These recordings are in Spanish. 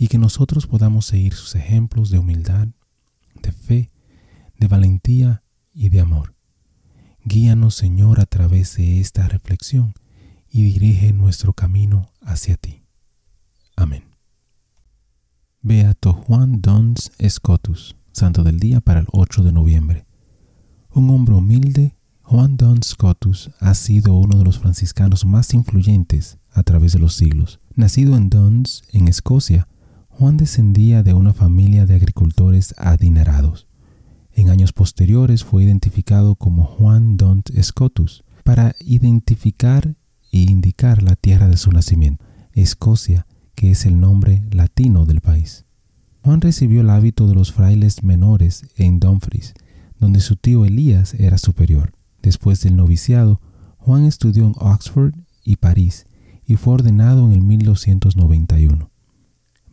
y que nosotros podamos seguir sus ejemplos de humildad, de fe, de valentía y de amor. Guíanos, Señor, a través de esta reflexión y dirige nuestro camino hacia ti. Amén. Beato Juan Dons Scotus, Santo del Día para el 8 de noviembre. Un hombre humilde, Juan Dons Scotus ha sido uno de los franciscanos más influyentes a través de los siglos. Nacido en Dons, en Escocia, Juan descendía de una familia de agricultores adinerados. En años posteriores fue identificado como Juan Dont Scotus para identificar e indicar la tierra de su nacimiento, Escocia, que es el nombre latino del país. Juan recibió el hábito de los frailes menores en Dumfries, donde su tío Elías era superior. Después del noviciado, Juan estudió en Oxford y París y fue ordenado en el 1291.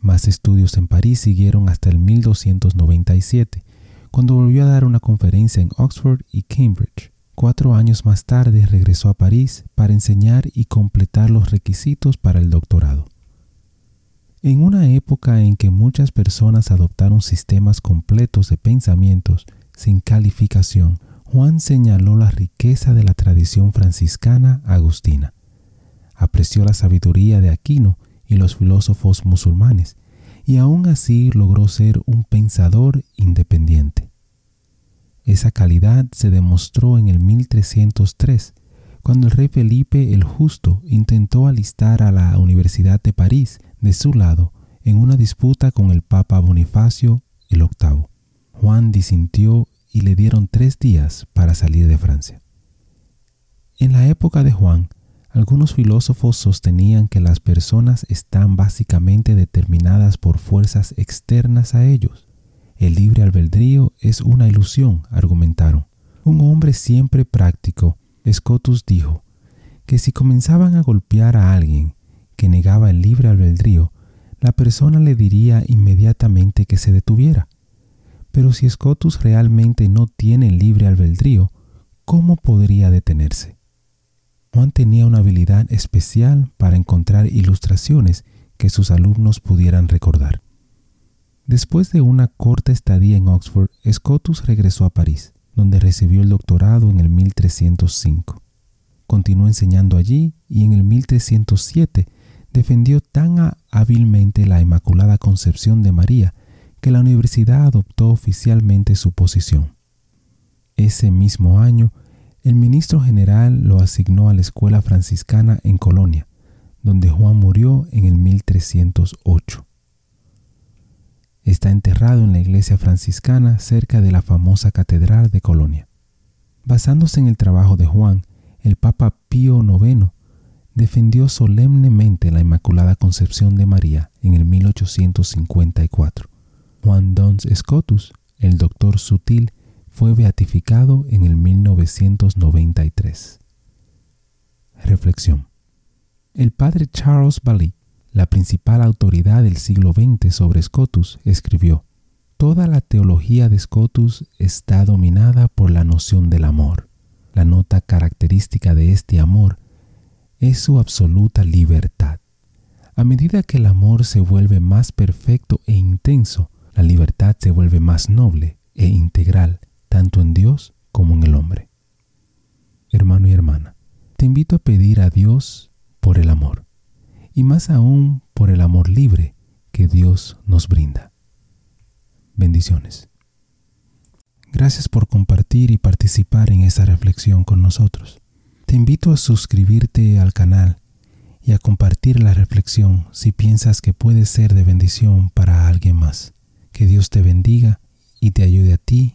Más estudios en París siguieron hasta el 1297, cuando volvió a dar una conferencia en Oxford y Cambridge. Cuatro años más tarde regresó a París para enseñar y completar los requisitos para el doctorado. En una época en que muchas personas adoptaron sistemas completos de pensamientos sin calificación, Juan señaló la riqueza de la tradición franciscana agustina. Apreció la sabiduría de Aquino y los filósofos musulmanes, y aún así logró ser un pensador independiente. Esa calidad se demostró en el 1303, cuando el rey Felipe el Justo intentó alistar a la Universidad de París de su lado en una disputa con el Papa Bonifacio el VIII. Juan disintió y le dieron tres días para salir de Francia. En la época de Juan, algunos filósofos sostenían que las personas están básicamente determinadas por fuerzas externas a ellos el libre albedrío es una ilusión, argumentaron. Un hombre siempre práctico, Scotus dijo, que si comenzaban a golpear a alguien que negaba el libre albedrío, la persona le diría inmediatamente que se detuviera. Pero si Scotus realmente no tiene libre albedrío, ¿cómo podría detenerse? Juan tenía una habilidad especial para encontrar ilustraciones que sus alumnos pudieran recordar. Después de una corta estadía en Oxford, Scotus regresó a París, donde recibió el doctorado en el 1305. Continuó enseñando allí y en el 1307 defendió tan hábilmente la Inmaculada Concepción de María que la universidad adoptó oficialmente su posición. Ese mismo año, el ministro general lo asignó a la escuela franciscana en Colonia, donde Juan murió en el 1308. Está enterrado en la iglesia franciscana cerca de la famosa Catedral de Colonia. Basándose en el trabajo de Juan, el Papa Pío IX defendió solemnemente la Inmaculada Concepción de María en el 1854. Juan Dons Scotus, el doctor sutil, fue beatificado en el 1993. Reflexión. El padre Charles Bally la principal autoridad del siglo XX sobre Scotus, escribió, Toda la teología de Scotus está dominada por la noción del amor. La nota característica de este amor es su absoluta libertad. A medida que el amor se vuelve más perfecto e intenso, la libertad se vuelve más noble e integral, tanto en Dios como en el hombre. Hermano y hermana, te invito a pedir a Dios por el amor y más aún por el amor libre que Dios nos brinda. Bendiciones. Gracias por compartir y participar en esta reflexión con nosotros. Te invito a suscribirte al canal y a compartir la reflexión si piensas que puede ser de bendición para alguien más. Que Dios te bendiga y te ayude a ti